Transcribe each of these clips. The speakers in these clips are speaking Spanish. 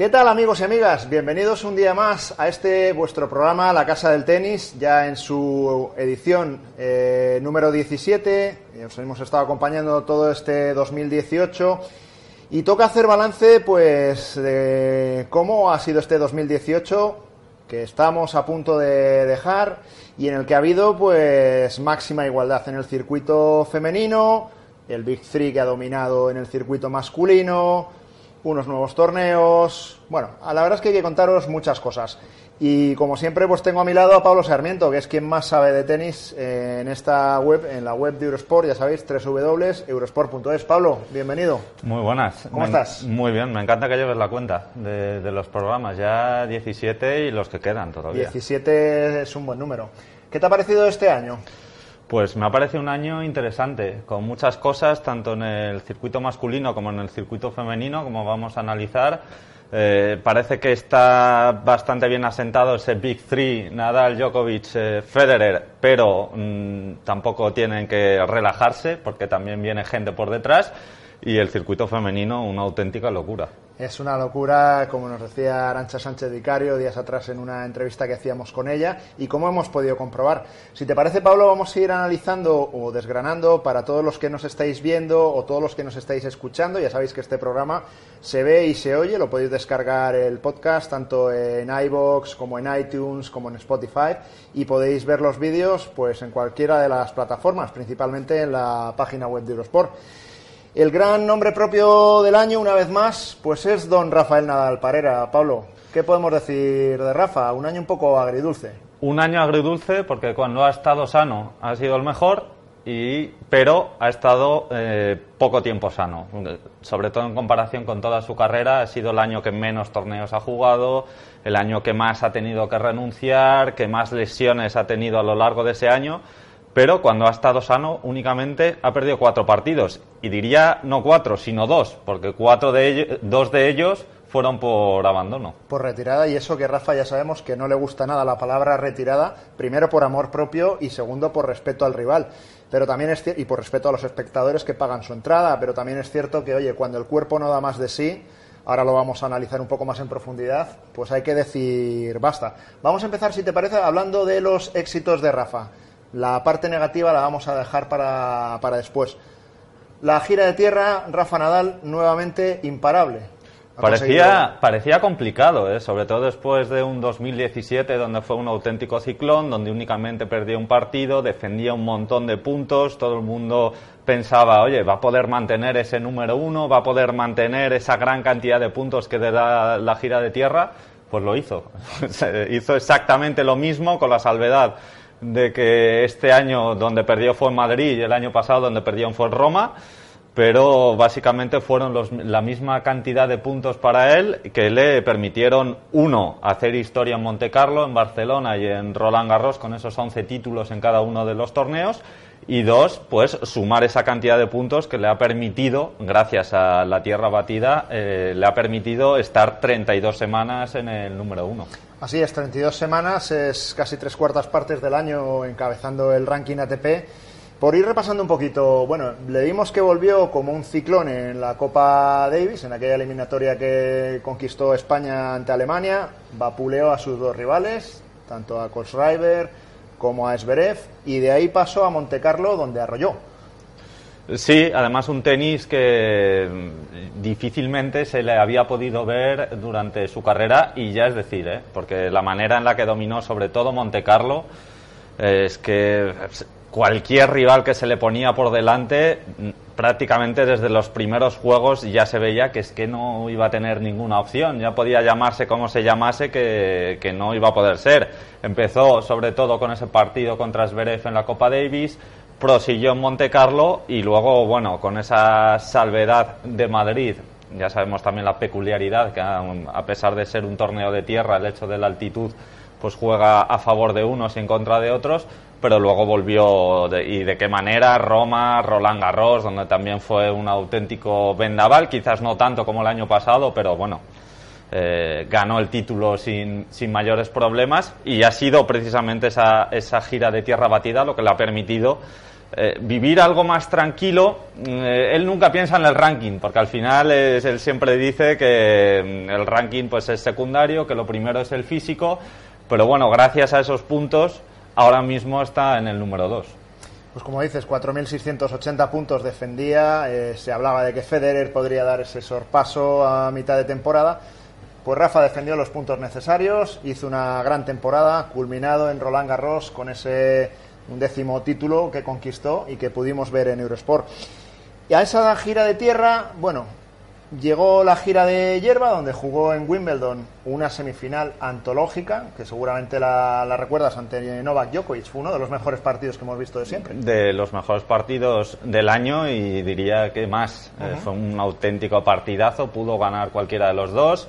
¿Qué tal amigos y amigas? Bienvenidos un día más a este vuestro programa La Casa del Tenis, ya en su edición eh, número 17. Os hemos estado acompañando todo este 2018 y toca hacer balance pues de cómo ha sido este 2018 que estamos a punto de dejar y en el que ha habido pues máxima igualdad en el circuito femenino, el Big Three que ha dominado en el circuito masculino, unos nuevos torneos. Bueno, la verdad es que hay que contaros muchas cosas. Y como siempre, pues tengo a mi lado a Pablo Sarmiento, que es quien más sabe de tenis en esta web, en la web de Eurosport, ya sabéis, www.eurosport.es. Pablo, bienvenido. Muy buenas. ¿Cómo estás? Muy bien, me encanta que lleves la cuenta de, de los programas, ya 17 y los que quedan todavía. 17 es un buen número. ¿Qué te ha parecido este año? Pues me ha parecido un año interesante, con muchas cosas, tanto en el circuito masculino como en el circuito femenino, como vamos a analizar. Eh, parece que está bastante bien asentado ese Big Three, Nadal, Djokovic, eh, Federer, pero mm, tampoco tienen que relajarse porque también viene gente por detrás y el circuito femenino una auténtica locura. Es una locura, como nos decía Arancha Sánchez Vicario días atrás en una entrevista que hacíamos con ella y como hemos podido comprobar. Si te parece, Pablo, vamos a ir analizando o desgranando para todos los que nos estáis viendo o todos los que nos estáis escuchando. Ya sabéis que este programa se ve y se oye, lo podéis descargar el podcast tanto en iBox como en iTunes como en Spotify y podéis ver los vídeos pues en cualquiera de las plataformas, principalmente en la página web de Eurosport. El gran nombre propio del año, una vez más, pues es don Rafael Nadal Parera. Pablo, ¿qué podemos decir de Rafa? Un año un poco agridulce. Un año agridulce porque cuando ha estado sano ha sido el mejor, y, pero ha estado eh, poco tiempo sano. Sobre todo en comparación con toda su carrera, ha sido el año que menos torneos ha jugado, el año que más ha tenido que renunciar, que más lesiones ha tenido a lo largo de ese año pero cuando ha estado sano únicamente ha perdido cuatro partidos. Y diría no cuatro, sino dos, porque cuatro de ellos, dos de ellos fueron por abandono. Por retirada, y eso que Rafa ya sabemos que no le gusta nada la palabra retirada, primero por amor propio y segundo por respeto al rival. Pero también es y por respeto a los espectadores que pagan su entrada, pero también es cierto que, oye, cuando el cuerpo no da más de sí, ahora lo vamos a analizar un poco más en profundidad, pues hay que decir basta. Vamos a empezar, si te parece, hablando de los éxitos de Rafa. La parte negativa la vamos a dejar para, para después. La gira de tierra, Rafa Nadal, nuevamente imparable. Parecía, parecía complicado, ¿eh? sobre todo después de un 2017 donde fue un auténtico ciclón, donde únicamente perdió un partido, defendía un montón de puntos, todo el mundo pensaba, oye, va a poder mantener ese número uno, va a poder mantener esa gran cantidad de puntos que te da la gira de tierra, pues lo hizo. hizo exactamente lo mismo con la salvedad de que este año donde perdió fue en Madrid y el año pasado donde perdió fue en Roma, pero básicamente fueron los, la misma cantidad de puntos para él que le permitieron, uno, hacer historia en Monte Carlo, en Barcelona y en Roland Garros con esos 11 títulos en cada uno de los torneos, y dos, pues sumar esa cantidad de puntos que le ha permitido, gracias a la tierra batida, eh, le ha permitido estar 32 semanas en el número uno. Así es, 32 semanas, es casi tres cuartas partes del año encabezando el ranking ATP. Por ir repasando un poquito, bueno, le vimos que volvió como un ciclón en la Copa Davis, en aquella eliminatoria que conquistó España ante Alemania, vapuleó a sus dos rivales, tanto a Kohlschreiber como a Esberev, y de ahí pasó a Montecarlo, donde arrolló. Sí, además un tenis que mm, difícilmente se le había podido ver durante su carrera y ya es decir, ¿eh? porque la manera en la que dominó sobre todo Monte Carlo es que cualquier rival que se le ponía por delante mm, prácticamente desde los primeros juegos ya se veía que es que no iba a tener ninguna opción, ya podía llamarse como se llamase que, que no iba a poder ser. Empezó sobre todo con ese partido contra Zverev en la Copa Davis, prosiguió en Monte Carlo y luego, bueno, con esa salvedad de Madrid, ya sabemos también la peculiaridad que a pesar de ser un torneo de tierra, el hecho de la altitud pues juega a favor de unos y en contra de otros, pero luego volvió y de qué manera Roma, Roland Garros, donde también fue un auténtico vendaval, quizás no tanto como el año pasado, pero bueno, eh, ganó el título sin, sin, mayores problemas y ha sido precisamente esa, esa gira de tierra batida lo que le ha permitido eh, vivir algo más tranquilo. Eh, él nunca piensa en el ranking, porque al final él siempre dice que mm, el ranking pues es secundario, que lo primero es el físico, pero bueno, gracias a esos puntos ahora mismo está en el número 2. Pues como dices, 4.680 puntos defendía, eh, se hablaba de que Federer podría dar ese sorpaso a mitad de temporada. Pues Rafa defendió los puntos necesarios, hizo una gran temporada, culminado en Roland Garros con ese décimo título que conquistó y que pudimos ver en Eurosport. Y a esa gira de tierra, bueno, Llegó la gira de Hierba, donde jugó en Wimbledon una semifinal antológica, que seguramente la, recuerdas ante Novak Djokovic. Fue uno de los mejores partidos que hemos visto de siempre. De los mejores partidos del año y diría que más. Eh, fue un auténtico partidazo, pudo ganar cualquiera de los dos.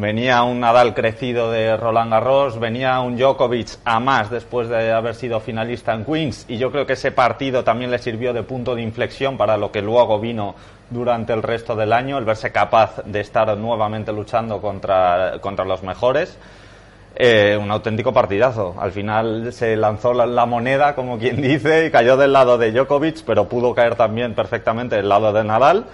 Venía un Nadal crecido de Roland Garros, venía un Djokovic a más después de haber sido finalista en Queens y yo creo que ese partido también le sirvió de punto de inflexión para lo que luego vino durante el resto del año, el verse capaz de estar nuevamente luchando contra, contra los mejores. Eh, un auténtico partidazo. Al final se lanzó la, moneda, como quien dice, y cayó del lado de Djokovic, pero pudo caer también perfectamente del lado de Nadal.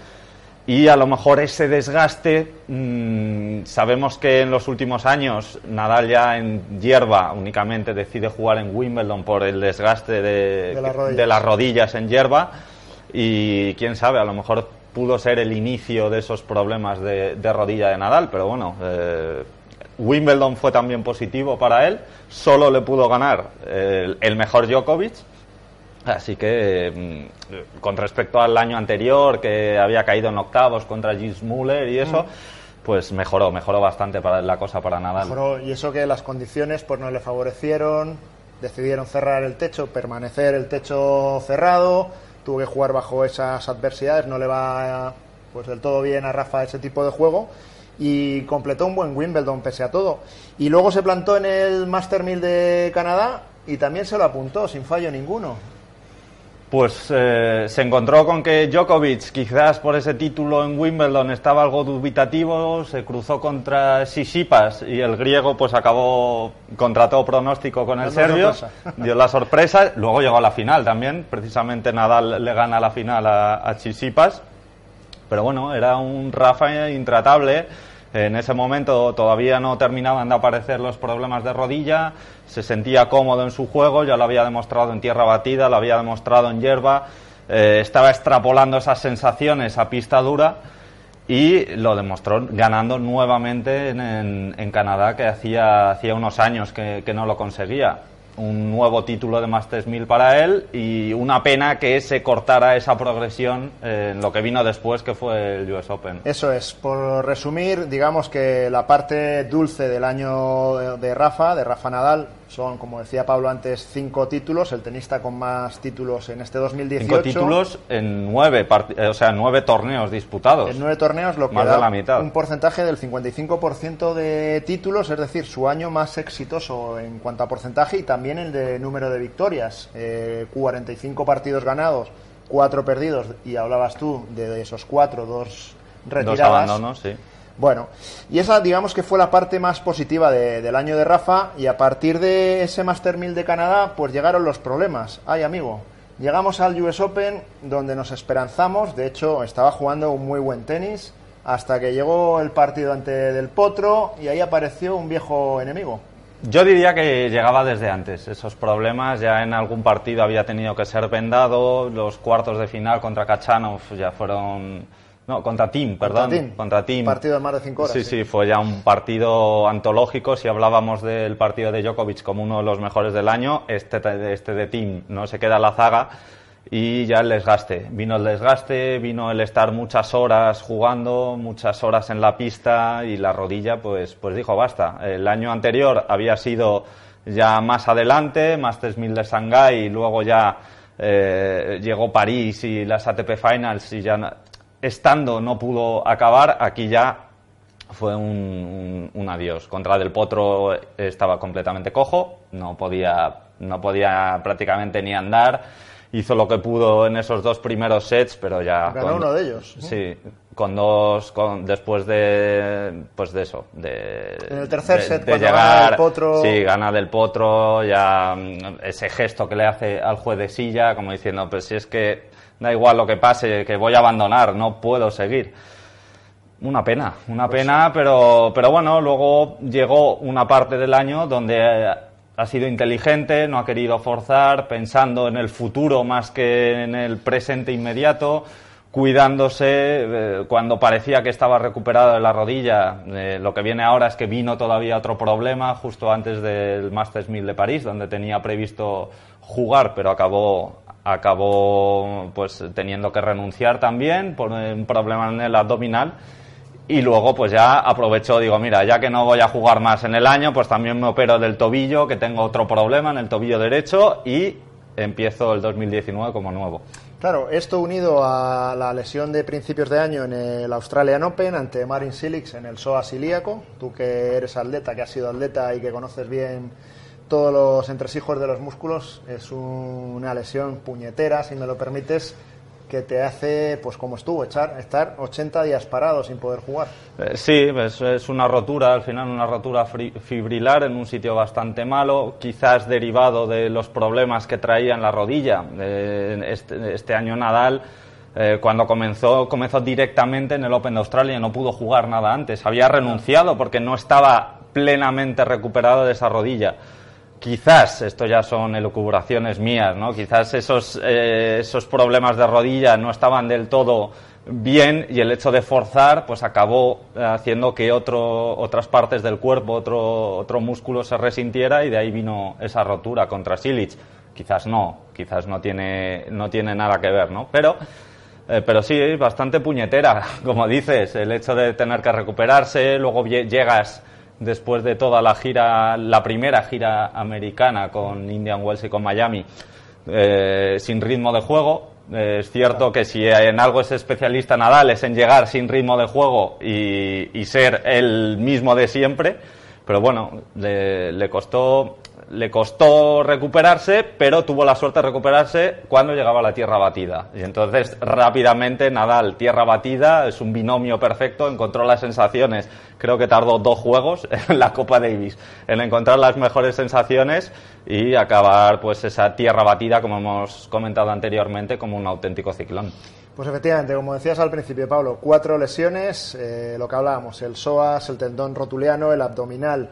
Y a lo mejor ese desgaste, mm, sabemos que en los últimos años Nadal ya en hierba únicamente decide jugar en Wimbledon por el desgaste de, de las rodillas en hierba. Y quién sabe, a lo mejor pudo ser el inicio de esos problemas de, rodilla de Nadal, pero bueno, eh, Wimbledon fue también positivo para él, solo le pudo ganar el, mejor Djokovic, así que mm, con respecto al año anterior, que había caído en octavos contra Gilles Muller y eso, mm. pues mejoró, mejoró bastante para la cosa para Nadal. Mejoró, y eso que las condiciones pues no le favorecieron, decidieron cerrar el techo, permanecer el techo cerrado, tuvo que jugar bajo esas adversidades, no le va pues del todo bien a Rafa ese tipo de juego y completó un buen Wimbledon pese a todo. Y luego se plantó en el Master 1000 de Canadá y también se lo apuntó sin fallo ninguno pues eh, se encontró con que Djokovic, quizás por ese título en Wimbledon, estaba algo dubitativo, se cruzó contra Sisipas y el griego pues acabó contra todo pronóstico con el serbio, dio la sorpresa, luego llegó a la final también, precisamente Nadal le gana la final a, a pero bueno, era un Rafa intratable en ese momento todavía no terminaban de aparecer los problemas de rodilla, se sentía cómodo en su juego, ya lo había demostrado en tierra batida, lo había demostrado en hierba, eh, estaba extrapolando esas sensaciones a pista dura y lo demostró ganando nuevamente en, Canadá, que hacía, hacía unos años que no lo conseguía un nuevo título de Masters 1000 para él y una pena que se cortara esa progresión en lo que vino después, que fue el US Open. Eso es. Por resumir, digamos que la parte dulce del año de Rafa, de Rafa Nadal, son, como decía Pablo antes, cinco títulos, el tenista con más títulos en este 2018. Cinco títulos en nueve, eh, o sea, nueve torneos disputados. En nueve torneos, lo que más da la mitad. un porcentaje del 55% de títulos, es decir, su año más exitoso en cuanto a porcentaje y también el de número de victorias. 45 eh, partidos ganados, cuatro perdidos, y hablabas tú de esos cuatro, dos retiradas. Dos abandonos, sí bueno, y esa digamos que fue la parte más positiva del año de Rafa y a partir de ese Master 1000 de Canadá pues llegaron los problemas. Ay amigo, llegamos al US Open donde nos esperanzamos, de hecho estaba jugando un muy buen tenis hasta que llegó el partido ante Del Potro y ahí apareció un viejo enemigo. Yo diría que llegaba desde antes. Esos problemas ya en algún partido había tenido que ser vendado. Los cuartos de final contra Kachanov ya fueron no, contra Team, perdón. Contra Team. Partido de más de cinco horas. Sí, sí, fue ya un partido antológico. Si hablábamos del partido de Djokovic como uno de los mejores del año, este, este de Team no se queda a la zaga y ya el desgaste. Vino el desgaste, vino el estar muchas horas jugando, muchas horas en la pista y la rodilla, pues, pues dijo basta. El año anterior había sido ya más adelante, más 3000 de Shanghái y luego ya eh, llegó París y las ATP Finals y ya estando no pudo acabar, aquí ya fue un, un, adiós. Contra Del Potro estaba completamente cojo, no podía, no podía prácticamente ni andar. Hizo lo que pudo en esos dos primeros sets, pero ya. Ganó uno de ellos. Sí, con dos, con, después de, pues de eso, de. En el tercer set, de llegar, gana Del Potro. Sí, gana Del Potro, ya mm, ese gesto que le hace al juez de silla, como diciendo, pues si es que da igual lo que pase, que voy a abandonar, no puedo seguir. Una pena, una pues pena, pero, pero bueno, luego llegó una parte del año donde ha sido inteligente, no ha querido forzar, pensando en el futuro más que en el presente inmediato, cuidándose eh, cuando parecía que estaba recuperado de la rodilla. Eh, lo que viene ahora es que vino todavía otro problema justo antes del Masters 1000 de París, donde tenía previsto jugar, pero acabó acabó pues teniendo que renunciar también por un problema en el abdominal y luego pues ya aprovecho, digo, mira, ya que no voy a jugar más en el año, pues también me opero del tobillo, que tengo otro problema en el tobillo derecho y empiezo el 2019 como nuevo. Claro, esto unido a la lesión de principios de año en el Australian Open ante Marin Silix en el psoas ilíaco, tú que eres atleta, que has sido atleta y que conoces bien todos los entresijos de los músculos, es una lesión puñetera, si me lo permites, que te hace, pues como estuvo, echar, estar 80 días parado sin poder jugar. Eh, sí, es, es, una rotura, al final una rotura fibrilar en un sitio bastante malo, quizás derivado de los problemas que traía en la rodilla. Este, este, año Nadal, eh, cuando comenzó, comenzó directamente en el Open de Australia, no pudo jugar nada antes, había renunciado porque no estaba plenamente recuperado de esa rodilla quizás, esto ya son elucubraciones mías, ¿no? Quizás esos, eh, esos problemas de rodilla no estaban del todo bien y el hecho de forzar pues acabó haciendo que otro, otras partes del cuerpo, otro, otro músculo se resintiera y de ahí vino esa rotura contra Silic. Quizás no, quizás no tiene, no tiene nada que ver, ¿no? Pero, eh, pero sí, bastante puñetera, como dices, el hecho de tener que recuperarse, luego llegas después de toda la gira, la primera gira americana con Indian Wells y con Miami, eh, sin ritmo de juego. Eh, es cierto que si en algo es especialista Nadal es en llegar sin ritmo de juego y, ser el mismo de siempre, pero bueno, le costó le costó recuperarse, pero tuvo la suerte de recuperarse cuando llegaba a la tierra batida. Y entonces rápidamente Nadal, tierra batida, es un binomio perfecto, encontró las sensaciones, creo que tardó dos juegos en la Copa Davis, en encontrar las mejores sensaciones y acabar pues esa tierra batida, como hemos comentado anteriormente, como un auténtico ciclón. Pues efectivamente, como decías al principio, Pablo, cuatro lesiones, eh, lo que hablábamos, el psoas, el tendón rotuliano, el abdominal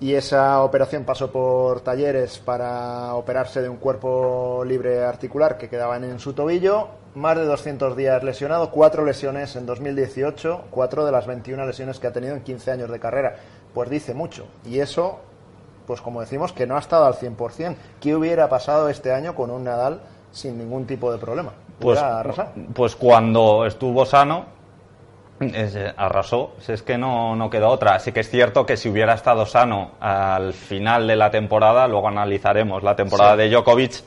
y esa operación pasó por talleres para operarse de un cuerpo libre articular que quedaban en su tobillo. Más de 200 días lesionado, cuatro lesiones en 2018, cuatro de las 21 lesiones que ha tenido en 15 años de carrera. Pues dice mucho. Y eso, pues como decimos, que no ha estado al 100%. ¿Qué hubiera pasado este año con un Nadal sin ningún tipo de problema? Pues, pues cuando estuvo sano, eh, arrasó, es que no, no quedó otra. Así que es cierto que si hubiera estado sano al final de la temporada, luego analizaremos la temporada de Djokovic,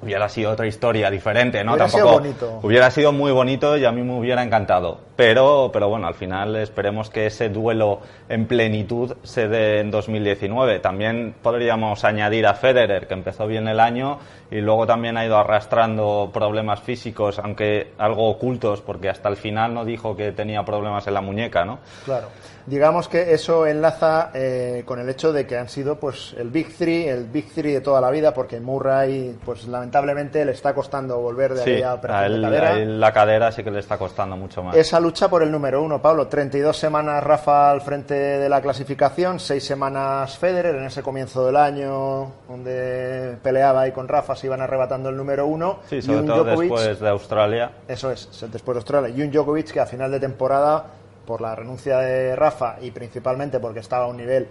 hubiera sido otra historia diferente, ¿no? Hubiera Tampoco sido hubiera sido muy bonito y a mí me hubiera encantado. Pero, pero bueno, al final esperemos que ese duelo en plenitud se dé en 2019. También podríamos añadir a Federer, que empezó bien el año y luego también ha ido arrastrando problemas físicos, aunque algo ocultos, porque hasta el final no dijo que tenía problemas en la muñeca, ¿no? Claro. Digamos que eso enlaza eh, con el hecho de que han sido pues el Big Three, el Big Three de toda la vida, porque Murray, pues lamentablemente le está costando volver de sí, aquella operación de cadera. la cadera sí que le está costando mucho más. Esa lucha por el número uno, Pablo. 32 semanas Rafa al frente de la clasificación, seis semanas Federer en ese comienzo del año, donde peleaba ahí con Rafa, se iban arrebatando el número uno. Sí, sobre todo después de Australia. Eso es, después de Australia. Y un Djokovic que a final de temporada, por la renuncia de Rafa y principalmente porque estaba a un nivel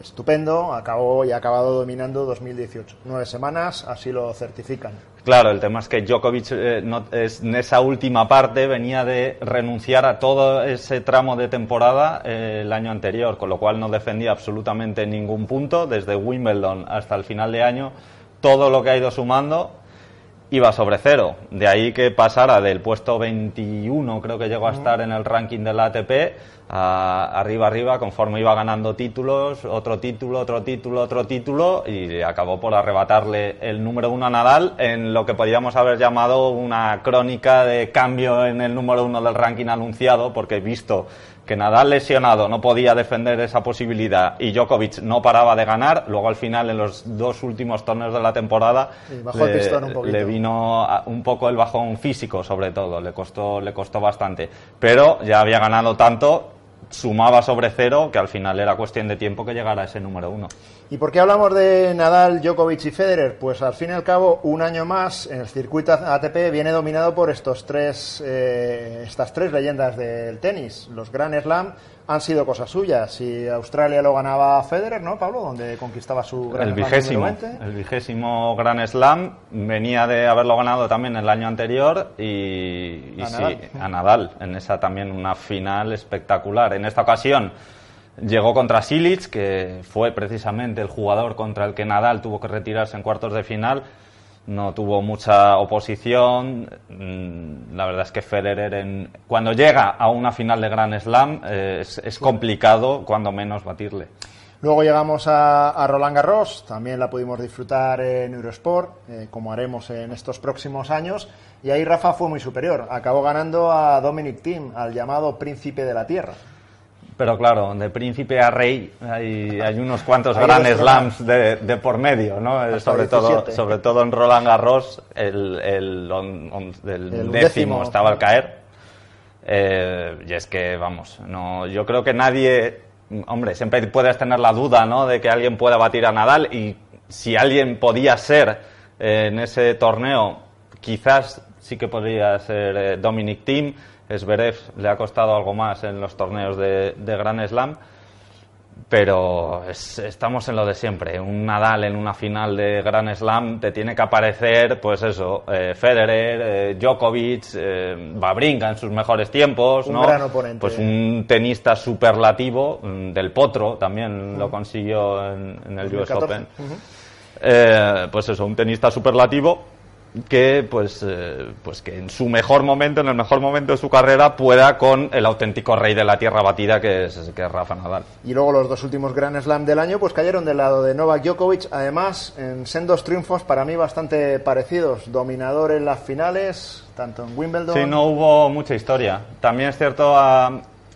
estupendo, acabó y ha acabado dominando 2018. Nueve semanas, así lo certifican. Claro, el tema es que Djokovic eh, en esa última parte venía de renunciar a todo ese tramo de temporada eh, el año anterior, con lo cual no defendía absolutamente ningún punto, desde Wimbledon hasta el final de año, todo lo que ha ido sumando iba sobre cero. De ahí que pasara del puesto 21, creo que llegó a estar en el ranking de la ATP, arriba, arriba, conforme iba ganando títulos, otro título, otro título, otro título, y acabó por arrebatarle el número uno a Nadal en lo que podríamos haber llamado una crónica de cambio en el número uno del ranking anunciado, porque visto que Nadal lesionado no podía defender esa posibilidad y Djokovic no paraba de ganar, luego al final en los dos últimos torneos de la temporada le, vino un poco el bajón físico sobre todo, le costó, le costó bastante. Pero ya había ganado tanto sumaba sobre cero, que al final era cuestión de tiempo que llegara a ese número uno. ¿Y por qué hablamos de Nadal, Djokovic y Federer? Pues al fin y al cabo, un año más en el circuito ATP viene dominado por estos tres, eh, estas tres leyendas del tenis. Los Grand Slam han sido cosas suyas. Y Australia lo ganaba Federer, ¿no, Pablo? Donde conquistaba su Grand el vigésimo, El vigésimo Grand Slam venía de haberlo ganado también el año anterior y, a, sí, Nadal. a Nadal. En esa también una final espectacular. En esta ocasión Llegó contra Silic, que fue precisamente el jugador contra el que Nadal tuvo que retirarse en cuartos de final. No tuvo mucha oposición. Mm, la verdad es que Federer, en, cuando llega a una final de Grand Slam, eh, es, complicado, cuando menos, batirle. Luego llegamos a, Roland Garros, también la pudimos disfrutar en Eurosport, eh, como haremos en estos próximos años. Y ahí Rafa fue muy superior. Acabó ganando a Dominic Thiem, al llamado príncipe de la tierra. Pero claro, de príncipe a rey hay, hay unos cuantos grandes slams de, de, por medio, ¿no? sobre todo, sobre todo en Roland Garros, el, el, décimo, estaba al caer. Eh, y es que, vamos, no, yo creo que nadie, hombre, siempre puedes tener la duda, ¿no? De que alguien pueda batir a Nadal y si alguien podía ser eh, en ese torneo, quizás sí que podría ser eh, Dominic Thiem Esberev le ha costado algo más en los torneos de, de Grand Slam, pero estamos en lo de siempre. Un Nadal en una final de Grand Slam te tiene que aparecer, pues eso, eh, Federer, eh, Djokovic, eh, Babrinka en sus mejores tiempos, un ¿no? Gran oponente. Pues un tenista superlativo, mm, del Potro también lo consiguió en, el US Open. pues eso, un tenista superlativo que pues, eh, pues que en su mejor momento, en el mejor momento de su carrera, pueda con el auténtico rey de la tierra batida que es, que es Rafa Nadal. Y luego los dos últimos Grand Slam del año pues cayeron del lado de Novak Djokovic, además en sendos triunfos para mí bastante parecidos, dominador en las finales, tanto en Wimbledon. Sí, no hubo mucha historia. También es cierto a,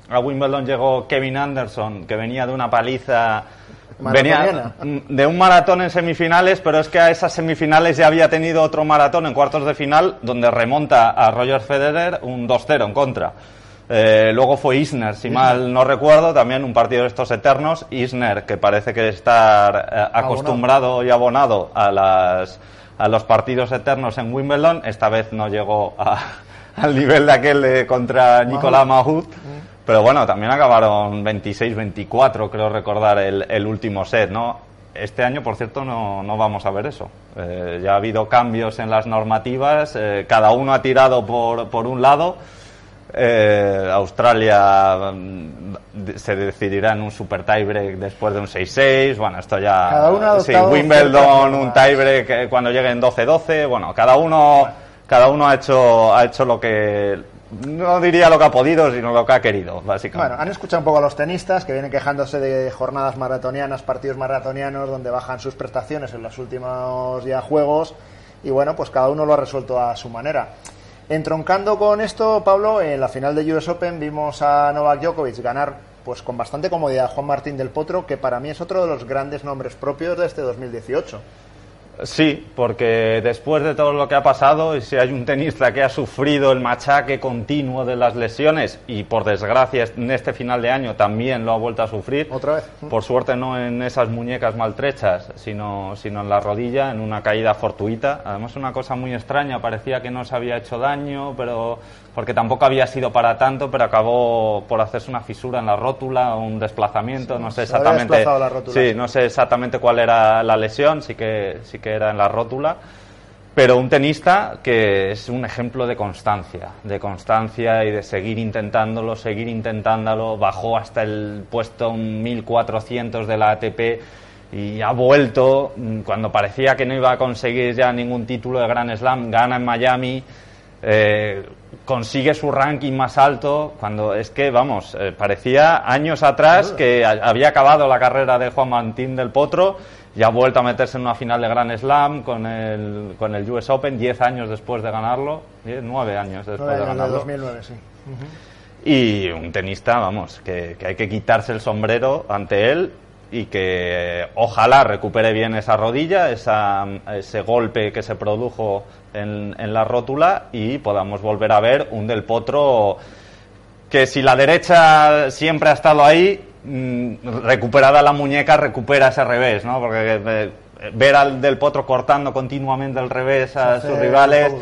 a Wimbledon llegó Kevin Anderson, que venía de una paliza Venía de un maratón en semifinales, pero es que a esas semifinales ya había tenido otro maratón en cuartos de final, donde remonta a Roger Federer un 2-0 en contra. Eh, luego fue Isner, si mal no recuerdo, también un partido de estos eternos. Isner, que parece que está eh, acostumbrado y abonado a, las, a los partidos eternos en Wimbledon, esta vez no llegó al nivel de aquel contra Nicolás Mahut. Pero bueno, también acabaron 26-24, creo recordar, el, último set, ¿no? Este año, por cierto, no, no vamos a ver eso. Eh, ya ha habido cambios en las normativas, eh, cada uno ha tirado por, por un lado. Eh, Australia mm, se decidirá en un super tiebreak después de un 6-6. Bueno, esto ya. Cada uno sí, Wimbledon, un tiebreak cuando lleguen 12-12. Bueno, cada uno, cada uno ha hecho, ha hecho lo que no diría lo que ha podido, sino lo que ha querido, básicamente. Bueno, han escuchado un poco a los tenistas que vienen quejándose de jornadas maratonianas, partidos maratonianos, donde bajan sus prestaciones en los últimos ya juegos. Y bueno, pues cada uno lo ha resuelto a su manera. Entroncando con esto, Pablo, en la final de US Open vimos a Novak Djokovic ganar pues con bastante comodidad a Juan Martín del Potro, que para mí es otro de los grandes nombres propios de este 2018. Sí, porque después de todo lo que ha pasado, y si hay un tenista que ha sufrido el machaque continuo de las lesiones y por desgracia en este final de año también lo ha vuelto a sufrir. Otra vez. Por suerte no en esas muñecas maltrechas, sino, sino en la rodilla, en una caída fortuita. Además una cosa muy extraña, parecía que no se había hecho daño, pero porque tampoco había sido para tanto, pero acabó por hacerse una fisura en la rótula, un desplazamiento, no sé exactamente. sí, no sé exactamente cuál era la lesión, sí que sí que era en la rótula, pero un tenista que es un ejemplo de constancia, de constancia y de seguir intentándolo, seguir intentándolo, bajó hasta el puesto 1400 de la ATP y ha vuelto. Cuando parecía que no iba a conseguir ya ningún título de Grand Slam, gana en Miami, eh, consigue su ranking más alto, cuando es que, vamos, eh, parecía años atrás que había acabado la carrera de Juan Martín del Potro y ha vuelto a meterse en una final de Grand Slam con el, con el US Open, 10 años después de ganarlo, 9 años después de ganarlo. 2009, sí. Y un tenista, vamos, que, que hay que quitarse el sombrero ante él y que ojalá recupere bien esa rodilla, esa, ese golpe que se produjo en, en, la rótula y podamos volver a ver un del potro que si la derecha siempre ha estado ahí, recuperada la muñeca, recupera ese revés, ¿no? Porque eh, ver al del potro cortando continuamente el revés a sus rivales.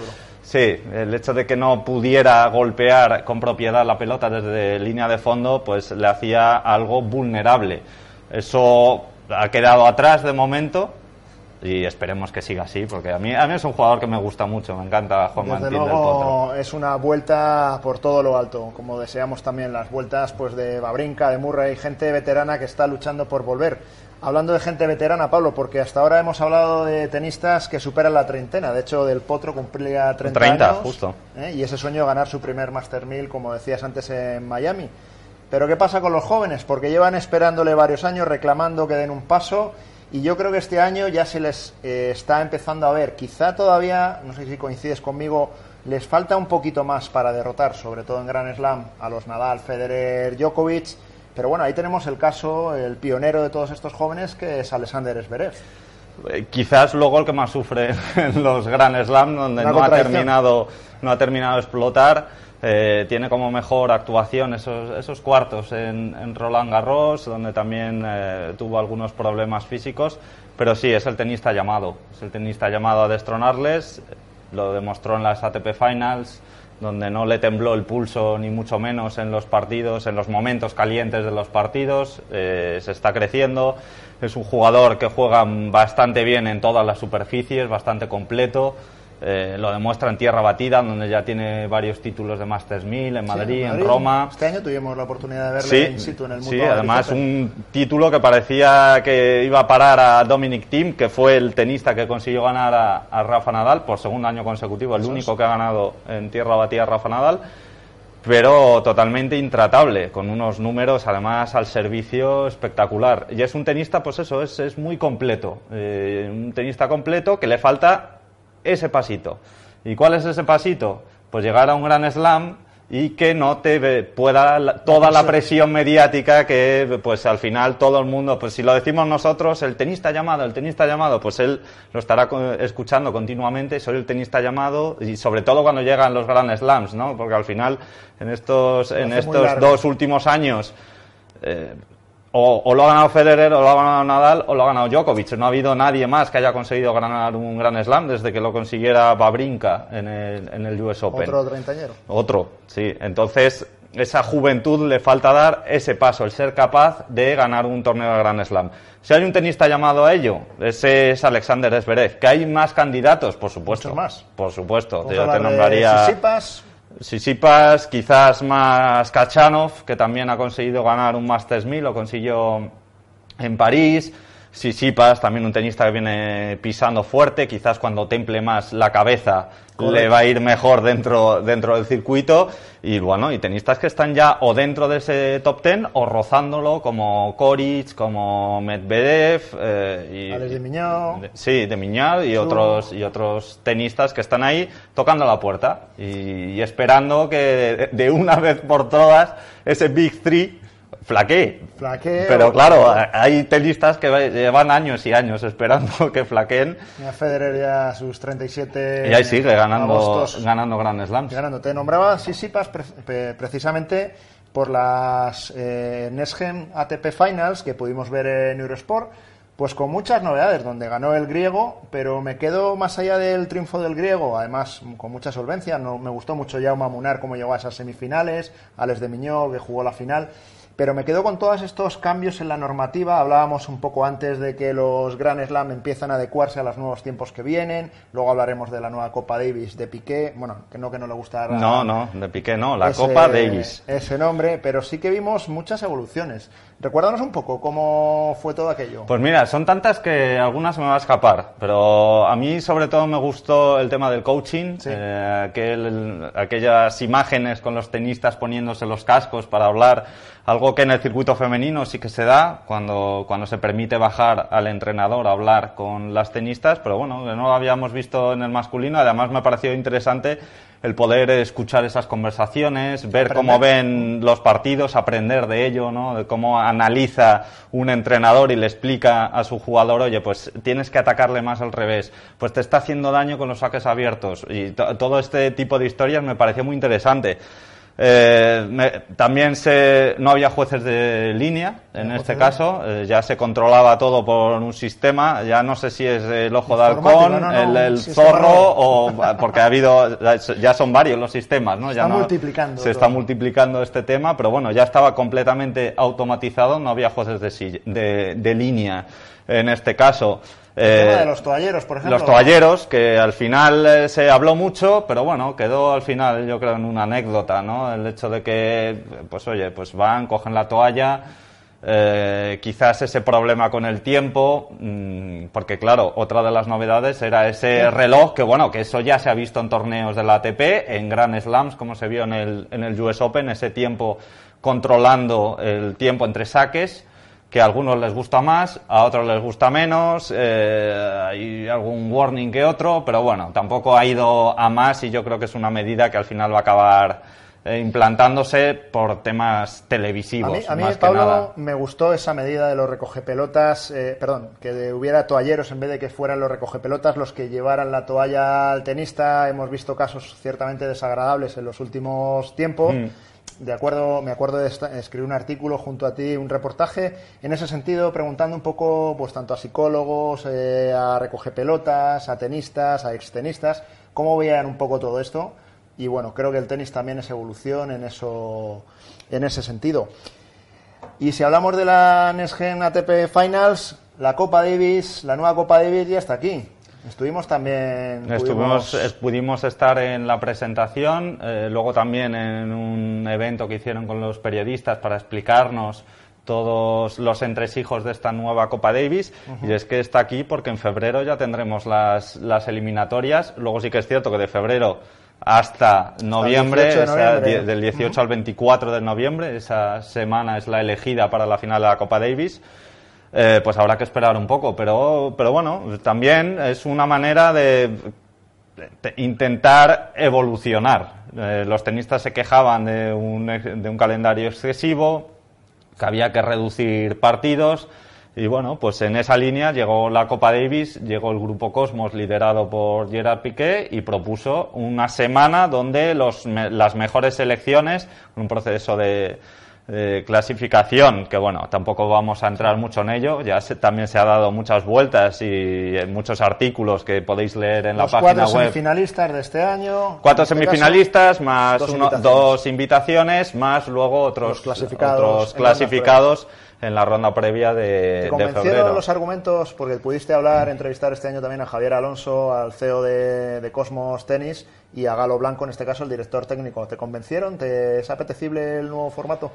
Sí, el hecho de que no pudiera golpear con propiedad la pelota desde línea de fondo, pues le hacía algo vulnerable. Eso ha quedado atrás de momento y esperemos que siga así, porque a mí, a mí es un jugador que me gusta mucho, me encanta Juan Desde Martín luego, del Es una vuelta por todo lo alto, como deseamos también las vueltas pues de Babrinka, de Murray, gente veterana que está luchando por volver. Hablando de gente veterana, Pablo, porque hasta ahora hemos hablado de tenistas que superan la treintena. De hecho, Del Potro cumplía 30, 30 años. justo. ¿eh? Y ese sueño de ganar su primer Master 1000, como decías antes, en Miami. Pero ¿qué pasa con los jóvenes? Porque llevan esperándole varios años, reclamando que den un paso. Y yo creo que este año ya se les eh, está empezando a ver. Quizá todavía, no sé si coincides conmigo, les falta un poquito más para derrotar, sobre todo en Grand Slam, a los Nadal, Federer, Djokovic. Pero bueno, ahí tenemos el caso, el pionero de todos estos jóvenes, que es Alexander Zverev. Eh, quizás luego el que más sufre en los Grand Slam, donde no ha, terminado, no ha terminado de explotar. Eh, tiene como mejor actuación esos, esos cuartos en, Roland Garros, donde también eh, tuvo algunos problemas físicos, pero sí, es el tenista llamado, es el tenista llamado a destronarles, lo demostró en las ATP Finals, donde no le tembló el pulso ni mucho menos en los partidos, en los momentos calientes de los partidos, eh, se está creciendo, es un jugador que juega bastante bien en todas las superficies, bastante completo, eh, lo demuestra en tierra batida, donde ya tiene varios títulos de Masters 1000, en Madrid, sí, en, Madrid, en Roma. Este año tuvimos la oportunidad de verle sí, in situ en el mundo. Sí, además un título que parecía que iba a parar a Dominic Thiem, que fue el tenista que consiguió ganar a, a Rafa Nadal por segundo año consecutivo, el Eso único es. que ha ganado en tierra batida a Rafa Nadal pero totalmente intratable, con unos números además al servicio espectacular. Y es un tenista, pues eso, es, es muy completo. Eh, un tenista completo que le falta ese pasito. ¿Y cuál es ese pasito? Pues llegar a un gran slam y que no te pueda toda la presión mediática que pues al final todo el mundo pues si lo decimos nosotros el tenista llamado el tenista llamado pues él lo estará escuchando continuamente soy el tenista llamado y sobre todo cuando llegan los Grand Slams no porque al final en estos en estos dos últimos años eh, o, o lo ha ganado Federer, o lo ha ganado Nadal, o lo ha ganado Djokovic. No ha habido nadie más que haya conseguido ganar un Gran Slam desde que lo consiguiera Babrinka en el, en el US Open. Otro treintañero. Otro, sí. Entonces, esa juventud le falta dar ese paso, el ser capaz de ganar un torneo de Grand Slam. Si hay un tenista llamado a ello, ese es Alexander Zverev. ¿Que hay más candidatos? Por supuesto. Muchos más. Por supuesto. Yo te nombraría... Sisipas, quizás más Kachanov, que también ha conseguido ganar un Masters 1000, lo consiguió en París. Sisipas, también un tenista que viene pisando fuerte, quizás cuando temple más la cabeza le va a ir mejor dentro, dentro del circuito. Y bueno, y tenistas que están ya o dentro de ese top 10 o rozándolo, como Koric, como Medvedev. eh, y, Alex de Miñao. de- Sí, de Miñal y otros, y otros tenistas que están ahí tocando la puerta y, y esperando que de, de una vez por todas ese Big Three flaquee. Flaquee Pero claro, hay tenistas que va- llevan años y años esperando que flaqueen Mira, Federer ya sus 37 y ahí sigue ganando, agostos. ganando Grand Slams. ganando. Te nombraba Sisipas pre- precisamente por las eh, Nesgen ATP Finals que pudimos ver en Eurosport, pues con muchas novedades, donde ganó el griego, pero me quedo más allá del triunfo del griego, además con mucha solvencia. No, me gustó mucho Jaume Munar cómo llegó a esas semifinales, Alex de Miñó que jugó la final. Pero me quedo con todos estos cambios en la normativa. Hablábamos un poco antes de que los Grand Slam empiezan a adecuarse a los nuevos tiempos que vienen. Luego hablaremos de la nueva Copa Davis de Piqué. Bueno, que no que no le gusta. No, no, de Piqué no, la Copa Davis. Ese nombre, pero sí que vimos muchas evoluciones. Recuérdanos un poco cómo fue todo aquello. Pues mira, son tantas que algunas me va a escapar, pero a mí sobre todo me gustó el tema del coaching, eh, aquellas imágenes con los tenistas poniéndose los cascos para hablar algo que en el circuito femenino sí que se da cuando, cuando se permite bajar al entrenador a hablar con las tenistas, pero bueno, no lo habíamos visto en el masculino. Además, me ha parecido interesante el poder escuchar esas conversaciones, ver cómo ven los partidos, aprender de ello, ¿no? De cómo analiza un entrenador y le explica a su jugador, oye, pues tienes que atacarle más al revés, pues te está haciendo daño con los saques abiertos. Y todo este tipo de historias me pareció muy interesante. Eh, también se, no había jueces de línea en este caso, eh, ya se controlaba todo por un sistema, ya no sé si es el ojo de halcón, el, zorro o porque ha habido, ya son varios los sistemas, ¿no? Ya está multiplicando. Se está multiplicando este tema, pero bueno, ya estaba completamente automatizado, no había jueces de, de, de línea en este caso. Eh, de los toalleros, por ejemplo. Los toalleros, que al final eh, se habló mucho, pero bueno, quedó al final, yo creo, en una anécdota, ¿no? El hecho de que, pues oye, pues van, cogen la toalla, eh, quizás ese problema con el tiempo, mm, porque claro, otra de las novedades era ese reloj, que bueno, que eso ya se ha visto en torneos de la ATP, en Grand Slams, como se vio en el, en el US Open, ese tiempo controlando el tiempo entre saques que a algunos les gusta más, a otros les gusta menos, eh, hay algún warning que otro, pero bueno, tampoco ha ido a más y yo creo que es una medida que al final va a acabar eh, implantándose por temas televisivos. A mí, Pablo, me gustó esa medida de los recogepelotas, eh, perdón, que hubiera toalleros en vez de que fueran los recogepelotas los que llevaran la toalla al tenista. Hemos visto casos ciertamente desagradables en los últimos tiempos. Mm de acuerdo, me acuerdo de escribir un artículo junto a ti, un reportaje, en ese sentido, preguntando un poco, pues tanto a psicólogos, eh, a recoge pelotas, a tenistas, a extenistas, cómo veían un poco todo esto. Y bueno, creo que el tenis también es evolución en eso, en ese sentido. Y si hablamos de la Nesgen ATP Finals, la Copa Davis, la nueva Copa Davis ya está aquí. Estuvimos también. Estuvimos, pudimos... estar en la presentación, eh, luego también en un evento que hicieron con los periodistas para explicarnos todos los entresijos de esta nueva Copa Davis y es que está aquí porque en febrero ya tendremos las, las eliminatorias. Luego sí que es cierto que de febrero hasta noviembre, del 18 al 24 de noviembre, esa semana es la elegida para la final de la Copa Davis. Eh, pues habrá que esperar un poco. Pero, pero bueno, también es una manera de, intentar evolucionar. Eh, los tenistas se quejaban de un, de un calendario excesivo, que había que reducir partidos. Y bueno, pues en esa línea llegó la Copa Davis, llegó el Grupo Cosmos liderado por Gerard Piqué y propuso una semana donde los, las mejores selecciones, un proceso de, clasificación, que bueno, tampoco vamos a entrar mucho en ello, ya también se ha dado muchas vueltas y muchos artículos que podéis leer en la página web. Cuatro semifinalistas de este año. Cuatro este semifinalistas, más dos, invitaciones. más luego otros clasificados, clasificados en la ronda previa de, ¿Te convencieron los argumentos? Porque pudiste hablar, entrevistar este año también a Javier Alonso, al CEO de, de Cosmos Tenis y a Galo Blanco, en este caso el director técnico. ¿Te convencieron? ¿Te es apetecible el nuevo formato?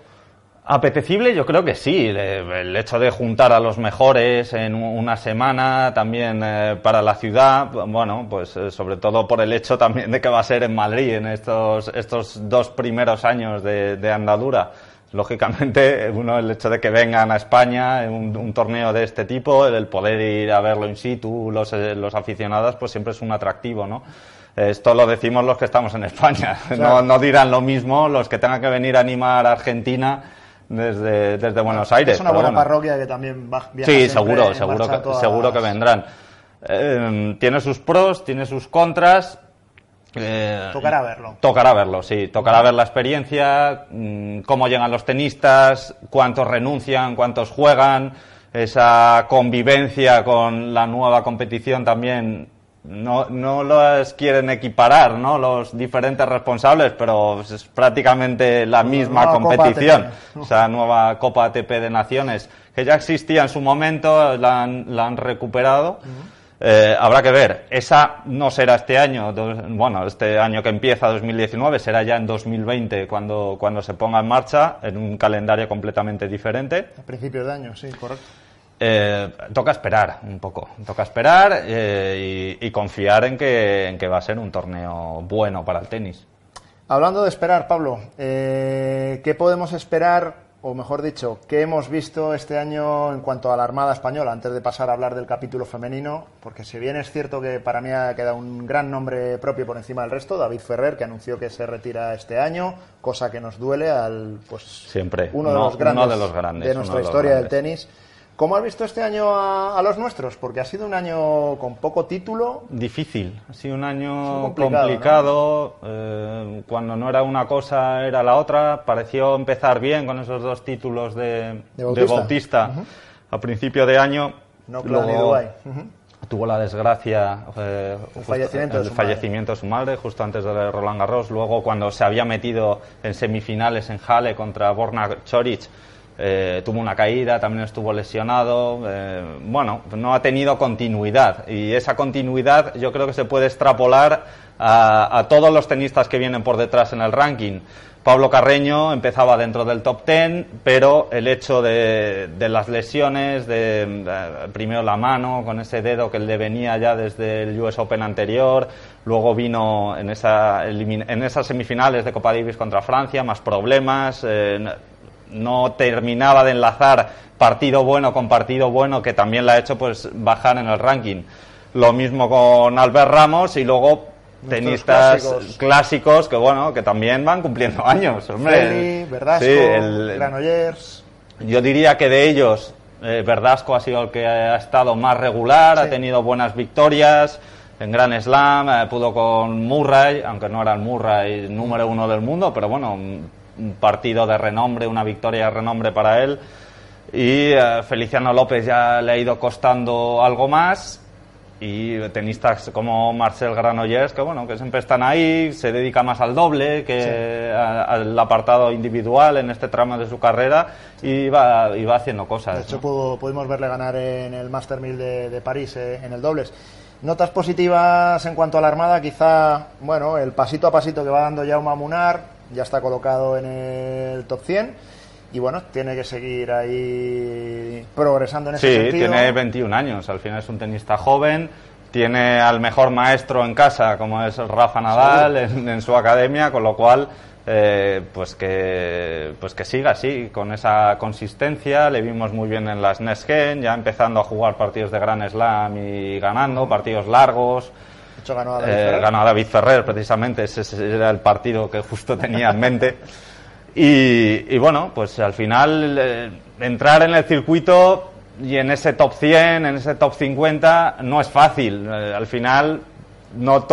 Apetecible, yo creo que sí. El hecho de juntar a los mejores en una semana también eh, para la ciudad, bueno, pues eh, sobre todo por el hecho también de que va a ser en Madrid en estos, estos dos primeros años de, andadura. Lógicamente, uno, el hecho de que vengan a España en un, torneo de este tipo, el, poder ir a verlo in situ, los, eh, los aficionados, pues siempre es un atractivo, ¿no? Esto lo decimos los que estamos en España. No, no dirán lo mismo los que tengan que venir a animar a Argentina desde, desde Buenos Aires. Es una buena parroquia que también va Sí, seguro, seguro que, seguro que vendrán. Eh, tiene sus pros, tiene sus contras. Eh, tocará verlo. Tocará verlo, sí. Tocará ver la experiencia, mm, cómo llegan los tenistas, cuántos renuncian, cuántos juegan, esa convivencia con la nueva competición también no, no los quieren equiparar, ¿no? Los diferentes responsables, pero es prácticamente la misma competición. O sea, nueva Copa ATP de Naciones, que ya existía en su momento, la han, la han recuperado. Eh, habrá que ver, esa no será este año, bueno, este año que empieza 2019, será ya en 2020 cuando, cuando se ponga en marcha, en un calendario completamente diferente. A principios de año, sí, correcto. Eh, toca esperar un poco, toca esperar eh, y, confiar en que, en que va a ser un torneo bueno para el tenis. Hablando de esperar, Pablo, ¿qué podemos esperar o mejor dicho, ¿qué hemos visto este año en cuanto a la Armada Española? Antes de pasar a hablar del capítulo femenino, porque si bien es cierto que para mí ha quedado un gran nombre propio por encima del resto, David Ferrer, que anunció que se retira este año, cosa que nos duele al, pues, siempre uno de, los, grandes de nuestra historia del tenis. ¿Cómo has visto este año a, los nuestros? Porque ha sido un año con poco título. Difícil, ha sido un año complicado. Eh, cuando no era una cosa, era la otra. Pareció empezar bien con esos dos títulos de, Bautista, a principio de año. No, Luego, Tuvo la desgracia, eh, el fallecimiento, de, su madre justo antes de Roland Garros. Luego, cuando se había metido en semifinales en Halle contra Borna Choric, eh, tuvo una caída, también estuvo lesionado. Eh, bueno, no ha tenido continuidad y esa continuidad yo creo que se puede extrapolar a, todos los tenistas que vienen por detrás en el ranking. Pablo Carreño empezaba dentro del top ten, pero el hecho de, las lesiones, primero la mano con ese dedo que le venía ya desde el US Open anterior, luego vino en, esa, en esas semifinales de Copa Davis contra Francia, más problemas. Eh, no terminaba de enlazar partido bueno con partido bueno, que también la ha hecho pues bajar en el ranking. Lo mismo con Albert Ramos y luego tenistas clásicos. que bueno, que también van cumpliendo años, hombre. Verdasco, Granollers. Yo diría que de ellos eh, Verdasco ha sido el que ha estado más regular, ha tenido buenas victorias en Gran Slam, eh, pudo con Murray, aunque no era el Murray número uno del mundo, pero bueno, un partido de renombre, una victoria de renombre para él. Y eh, Feliciano López ya le ha ido costando algo más. Y tenistas como Marcel Granollers, que bueno, que siempre están ahí, se dedica más al doble que al apartado individual en este tramo de su carrera y va, va haciendo cosas. De hecho, pudimos verle ganar en el Master 1000 de, París eh, en el dobles. Notas positivas en cuanto a la Armada, quizá, bueno, el pasito a pasito que va dando Jaume Munar, ya está colocado en el top 100 y bueno, tiene que seguir ahí progresando en ese sí, sentido. Sí, tiene 21 años, al final es un tenista joven, tiene al mejor maestro en casa, como es Rafa Nadal, en, su academia, con lo cual, eh, pues, que, pues que siga así, con esa consistencia. Le vimos muy bien en las Nesgen, ya empezando a jugar partidos de Gran Slam y ganando, partidos largos ganó, a David, eh, David Ferrer, precisamente, ese era el partido que justo tenía en mente. Y, bueno, pues al final eh, entrar en el circuito y en ese top 100, en ese top 50, no es fácil. Eh, al final, no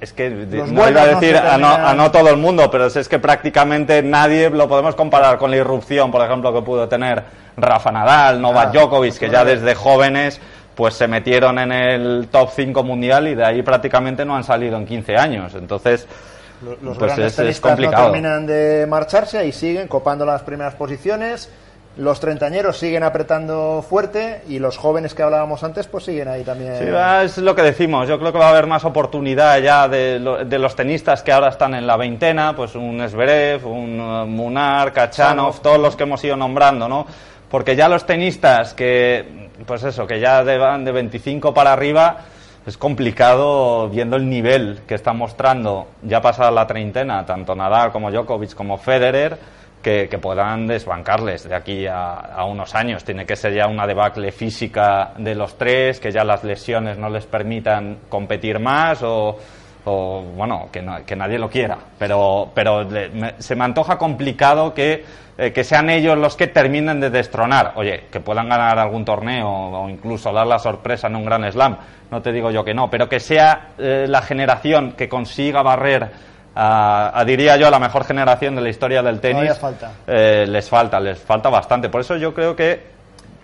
es que no iba a decir a, no, todo el mundo, pero es que prácticamente nadie lo podemos comparar con la irrupción, por ejemplo, que pudo tener Rafa Nadal, Novak ah, Djokovic, que ya desde jóvenes pues se metieron en el top 5 mundial y de ahí prácticamente no han salido en 15 años. Entonces, los pues es, complicado. No terminan de marcharse y siguen copando las primeras posiciones. Los treintañeros siguen apretando fuerte y los jóvenes que hablábamos antes pues siguen ahí también. Sí, es lo que decimos. Yo creo que va a haber más oportunidad ya de, los tenistas que ahora están en la veintena, pues un Esberev, un uh, Munar, Kachanov, todos los que hemos ido nombrando, ¿no? Porque ya los tenistas que pues eso, que ya van de 25 para arriba, es complicado viendo el nivel que está mostrando ya pasada la treintena, tanto Nadal como Djokovic como Federer, que, puedan desbancarles de aquí a, unos años. Tiene que ser ya una debacle física de los tres, que ya las lesiones no les permitan competir más o, bueno, que, que, nadie lo quiera. Pero, pero se me antoja complicado que eh, que sean ellos los que terminen de destronar. Oye, que puedan ganar algún torneo o incluso dar la sorpresa en un gran slam, no te digo yo que no, pero que sea eh, la generación que consiga barrer a, diría yo, a la mejor generación de la historia del tenis. Falta. Eh, les falta, les falta bastante. Por eso yo creo que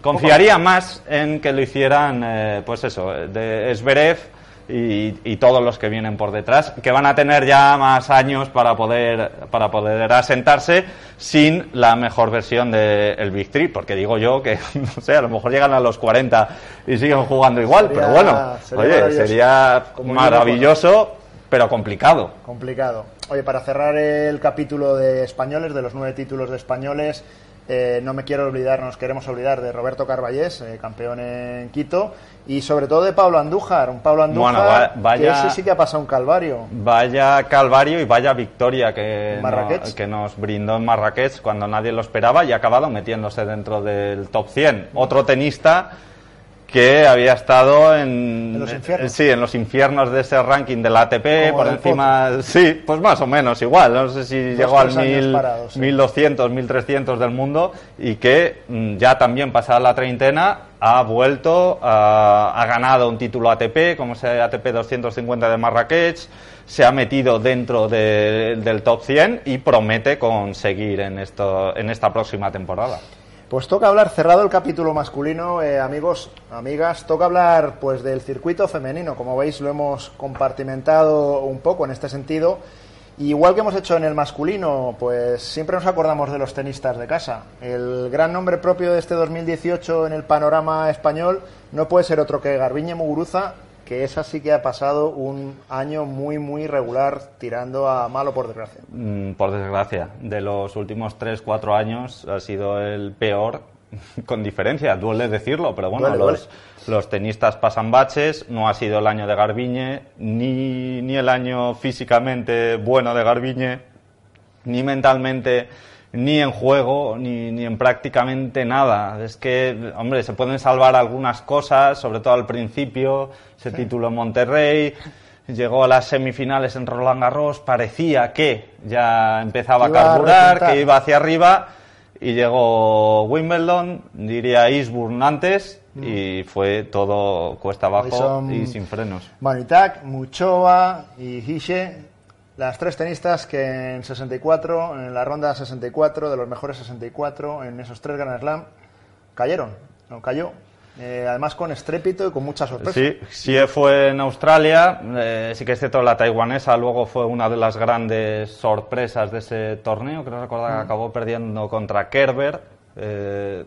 confiaría más en que lo hicieran, pues eso, de Esberev y, todos los que vienen por detrás, que van a tener ya más años para poder, para poder asentarse sin la mejor versión del el Big Three, porque digo yo que, no sé, a lo mejor llegan a los 40 y siguen jugando igual, pero bueno, oye, sería maravilloso, pero complicado. Complicado. Oye, para cerrar el capítulo de españoles, de los nueve títulos de españoles, eh, no me quiero olvidar, nos queremos olvidar de Roberto Carballés, eh, campeón en Quito, y sobre todo de Pablo Andújar, un Pablo Andújar que ese sí que ha pasado un calvario. Vaya calvario y vaya victoria que, que nos brindó en Marrakech cuando nadie lo esperaba y ha acabado metiéndose dentro del top 100. Otro tenista que había estado en, los infiernos. sí, en los infiernos de ese ranking de la ATP, por encima, sí, pues más o menos igual, no sé si llegó al mil, 1200, 1300 del mundo y que mm, ya también pasada la treintena ha vuelto, ha ganado un título ATP, como ese ATP 250 de Marrakech, se ha metido dentro del top 100 y promete conseguir en, esto, en esta próxima temporada. Pues toca hablar, cerrado el capítulo masculino, eh, amigos, amigas, toca hablar pues del circuito femenino. Como veis, lo hemos compartimentado un poco en este sentido. igual que hemos hecho en el masculino, pues siempre nos acordamos de los tenistas de casa. El gran nombre propio de este 2018 en el panorama español no puede ser otro que Garbiñe Muguruza, que esa sí que ha pasado un año muy, muy regular, tirando a malo por desgracia. Mm, por desgracia. De los últimos 3, 4 años ha sido el peor, con diferencia, duele decirlo, pero bueno, los, los, tenistas pasan baches, no ha sido el año de Garbiñe, ni, ni el año físicamente bueno de Garbiñe, ni mentalmente ni en juego, ni, ni, en prácticamente nada. Es que, hombre, se pueden salvar algunas cosas, sobre todo al principio, ese título en Monterrey, llegó a las semifinales en Roland Garros, parecía que ya empezaba a carburar, que iba hacia arriba, y llegó Wimbledon, diría Eastbourne antes, mm. y fue todo cuesta abajo y sin frenos. Muchova y Hishe las tres tenistas que en 64, en la ronda 64, de los mejores 64, en esos tres Grand Slam, cayeron, no cayó. Eh, además con estrépito y con mucha sorpresa. Sí, sí fue en Australia, eh, sí que es cierto, la taiwanesa luego fue una de las grandes sorpresas de ese torneo, creo recordar que mm. acabó perdiendo contra Kerber. Eh,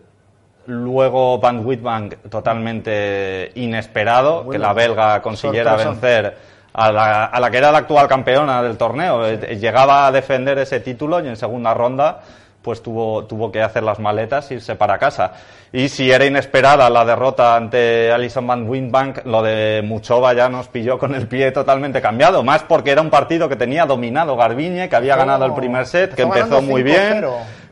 luego Van Whitbank totalmente inesperado, que la belga consiguiera vencer a la, a la que era la actual campeona del torneo. Eh, llegaba a defender ese título y en segunda ronda pues tuvo, tuvo que hacer las maletas e irse para casa. Y si era inesperada la derrota ante Alison Van Winbank, lo de Muchova ya nos pilló con el pie totalmente cambiado. Más porque era un partido que tenía dominado Garbiñe, que había ganado el primer set, que empezó muy bien.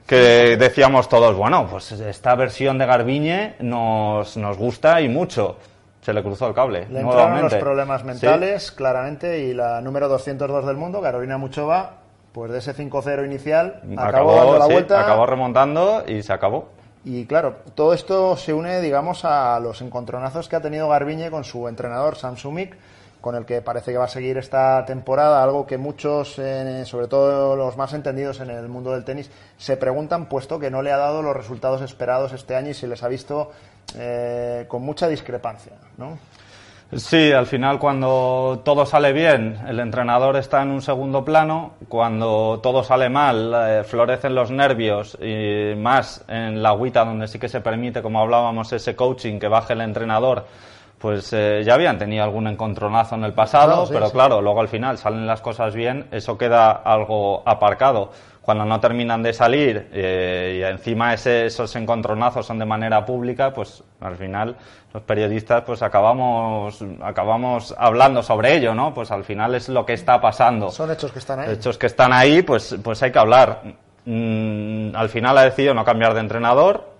Que decíamos todos, bueno, pues esta versión de Garbiñe nos, nos gusta y mucho se le cruzó el cable. Le entraron los problemas mentales, claramente, y la número 202 del mundo, Carolina Muchova, pues de ese 5-0 inicial, acabó, dando la vuelta. Acabó remontando y se acabó. Y claro, todo esto se une, digamos, a los encontronazos que ha tenido Garbiñe con su entrenador, Samsumik, con el que parece que va a seguir esta temporada, algo que muchos, eh, sobre todo los más entendidos en el mundo del tenis, se preguntan, puesto que no le ha dado los resultados esperados este año y se les ha visto eh, con mucha discrepancia, ¿no? Sí, al final cuando todo sale bien, el entrenador está en un segundo plano, cuando todo sale mal, eh, florecen los nervios y más en la agüita donde sí que se permite, como hablábamos, ese coaching que baje el entrenador pues eh, ya habían tenido algún encontronazo en el pasado, pero claro, luego al final salen las cosas bien, eso queda algo aparcado. Cuando no terminan de salir eh, y encima esos encontronazos son de manera pública, pues al final los periodistas pues acabamos, acabamos hablando sobre ello, ¿no? Pues al final es lo que está pasando. Son hechos que están ahí. Hechos que están ahí, pues, pues hay que hablar. Mm, al final ha decidido no cambiar de entrenador,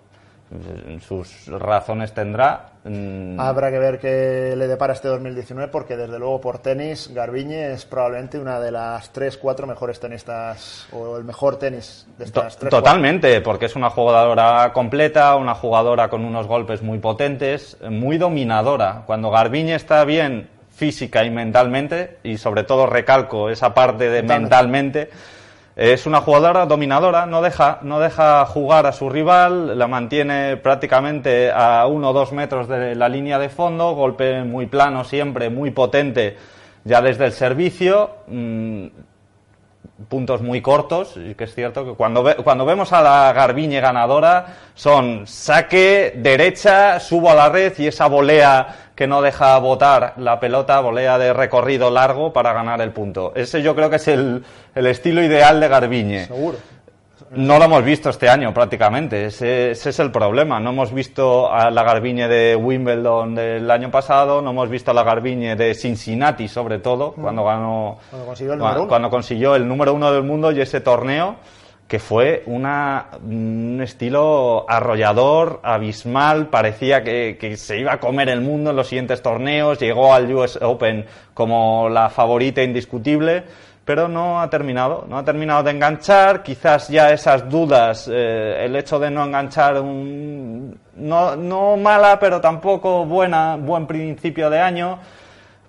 sus razones tendrá. Mm. Habrá que ver qué le depara este 2019 porque desde luego por tenis Garbiñe es probablemente una de las tres, cuatro mejores tenistas o el mejor tenis de estas tres. Totalmente, porque es una jugadora completa, una jugadora con unos golpes muy potentes, muy dominadora. Cuando Garbiñe está bien física y mentalmente, y sobre todo recalco esa parte de mentalmente Es una jugadora dominadora, no deja, no deja jugar a su rival, la mantiene prácticamente a uno o dos metros de la línea de fondo, golpe muy plano siempre, muy potente ya desde el servicio. Mm, puntos muy cortos, que es cierto que cuando, cuando vemos a la Garbiñe ganadora son saque, derecha, subo a la red y esa volea que no deja botar la pelota, volea de recorrido largo para ganar el punto. Ese yo creo que es el, el estilo ideal de Garbiñe. Seguro. No lo hemos visto este año prácticamente, ese, es el problema. No hemos visto a la Garbiñe de Wimbledon del año pasado, no hemos visto a la Garbiñe de Cincinnati sobre todo, mm. cuando ganó, cuando consiguió, el número cuando consiguió el número uno del mundo y ese torneo que fue una, un estilo arrollador, abismal, parecía que, que, se iba a comer el mundo en los siguientes torneos, llegó al US Open como la favorita indiscutible pero no ha terminado, no ha terminado de enganchar, quizás ya esas dudas, eh, el hecho de no enganchar un, no, mala, pero tampoco buena, buen principio de año,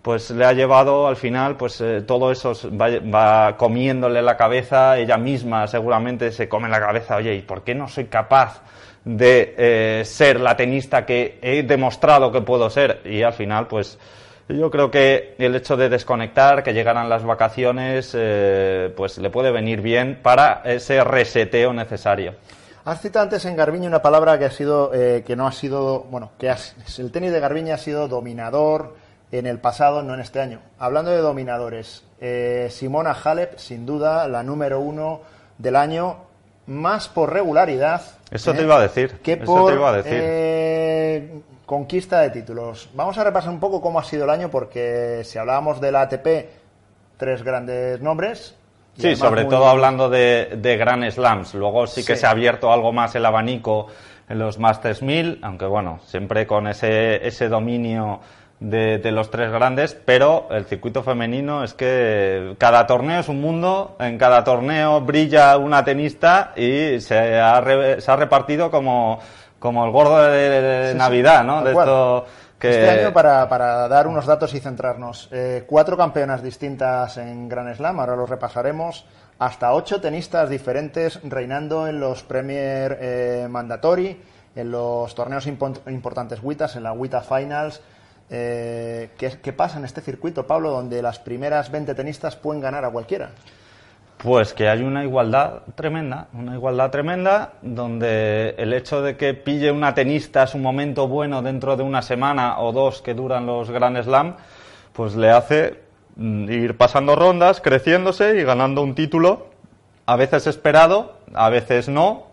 pues le ha llevado al final, pues eh, todo eso va, comiéndole la cabeza, ella misma seguramente se come la cabeza, oye, ¿y por qué no soy capaz de eh, ser la tenista que he demostrado que puedo ser? Y al final, pues yo creo que el hecho de desconectar, que llegaran las vacaciones, eh, pues le puede venir bien para ese reseteo necesario. Has citado antes en Garbiñe una palabra que ha sido, eh, que no ha sido, bueno, que el tenis de Garbiñe ha sido dominador en el pasado, no en este año. Hablando de dominadores, eh, Simona Halep, sin duda, la número uno del año, más por regularidad. Eso te iba a decir. Que por, te iba a decir conquista de títulos. Vamos a repasar un poco cómo ha sido el año porque si hablábamos de la ATP, tres grandes nombres. Sí, sobre todo hablando de, de Grand Slams. Luego sí que se ha abierto algo más el abanico en los Masters 1000, aunque bueno, siempre con ese, ese dominio de, de, los tres grandes, pero el circuito femenino es que cada torneo es un mundo, en cada torneo brilla una tenista y se ha, se ha repartido como como el gordo de, Navidad, ¿no? De esto que... Este año, para, para, dar unos datos y centrarnos, eh, cuatro campeonas distintas en Grand Slam, ahora los repasaremos, hasta ocho tenistas diferentes reinando en los Premier eh, Mandatory, en los torneos importantes WITAs, en la WITA Finals. Eh, ¿qué, ¿Qué pasa en este circuito, Pablo, donde las primeras 20 tenistas pueden ganar a cualquiera? Pues que hay una igualdad tremenda, una igualdad tremenda, donde el hecho de que pille una tenista su momento bueno dentro de una semana o dos que duran los Grand Slam, pues le hace mm, ir pasando rondas, creciéndose y ganando un título, a veces esperado, a veces no,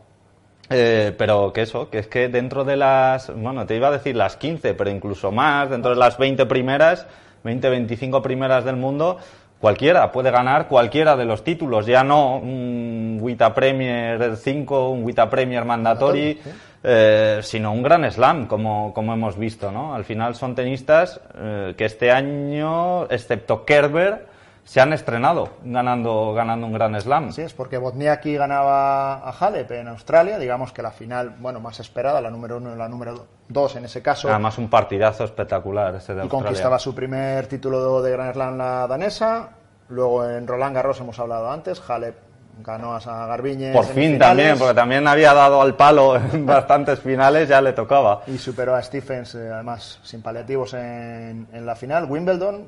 eh, pero que eso, que es que dentro de las, bueno, te iba a decir las 15, pero incluso más, dentro de las 20 primeras, 20, 25 primeras del mundo, cualquiera puede ganar cualquiera de los títulos, ya no un Wita Premier 5, un Wita Premier Mandatory, eh, sino un gran slam, como, como hemos visto, ¿no? Al final son tenistas eh, que este año, excepto Kerber, se han estrenado ganando, ganando un gran slam. Sí, es porque Botniaki ganaba a Halep en Australia, digamos que la final, bueno, más esperada, la número uno y la número dos en ese caso. Además un partidazo espectacular ese de y conquistaba su primer título de Grand Slam la danesa. Luego en Roland Garros hemos hablado antes, Halep ganó a Garbiñe. Por fin también, porque también había dado al palo en bastantes finales, ya le tocaba. Y superó a Stephens, eh, además sin paliativos en, en la final. Wimbledon,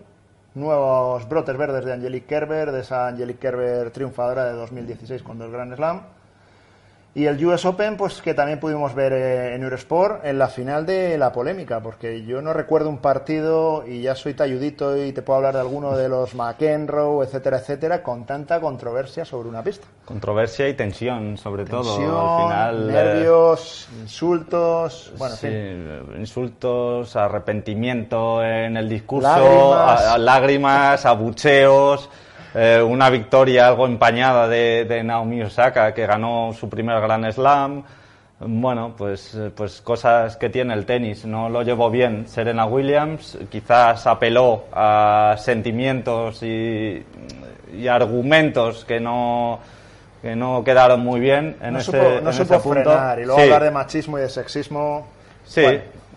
nuevos brotes verdes de Angelique Kerber, de esa Angelique Kerber triunfadora de 2016 con el Grand Slam. Y el US Open, pues que también pudimos ver eh, en Eurosport en la final de la polémica, porque yo no recuerdo un partido, y ya soy talludito y te puedo hablar de alguno de los McEnroe, etcétera, etcétera, con tanta controversia sobre una pista. Controversia y tensión, sobre todo. Al final, eh, nervios, insultos, bueno, sí, insultos, arrepentimiento en el discurso, lágrimas abucheos. Eh, una victoria algo empañada de, Naomi Osaka, que ganó su primer Gran Slam. Bueno, pues, eh, pues cosas que tiene el tenis. No lo llevó bien Serena Williams. Quizás apeló a sentimientos y, argumentos que no, que no quedaron muy bien en no ese, supo, no supo frenar. Y luego hablar de machismo y de sexismo. Sí,